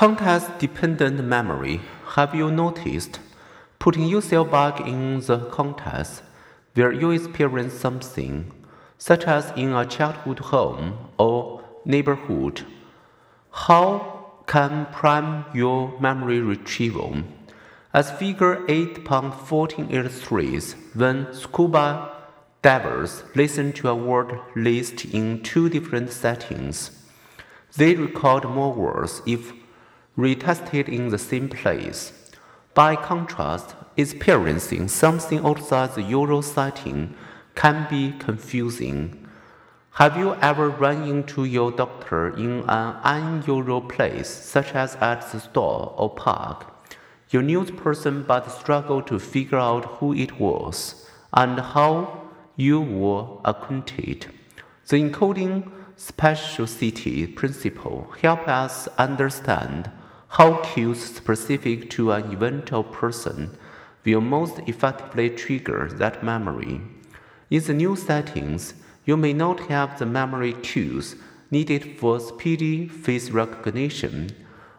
Context dependent memory. Have you noticed? Putting yourself back in the context where you experience something, such as in a childhood home or neighborhood. How can prime your memory retrieval? As figure 8.14 illustrates, when scuba divers listen to a word list in two different settings, they record more words if retested in the same place. By contrast, experiencing something outside the usual setting can be confusing. Have you ever run into your doctor in an unusual place, such as at the store or park? You knew the person but struggled to figure out who it was and how you were acquainted. The encoding specificity principle helps us understand how cues specific to an event or person will most effectively trigger that memory. In the new settings, you may not have the memory cues needed for speedy face recognition.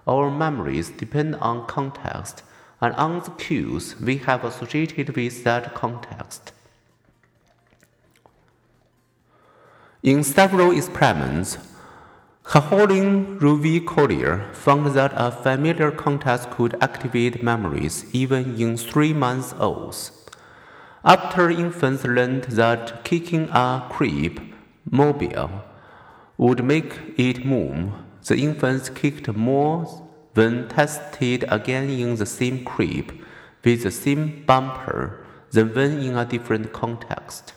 Our memories depend on context and on the cues we have associated with that context. In several experiments, Caroline Rovee-Collier found that a familiar context could activate memories even in three months olds. After infants learned that kicking a crib mobile would make it move, the infants kicked more when tested again in the same crib with the same bumper than when in a different context.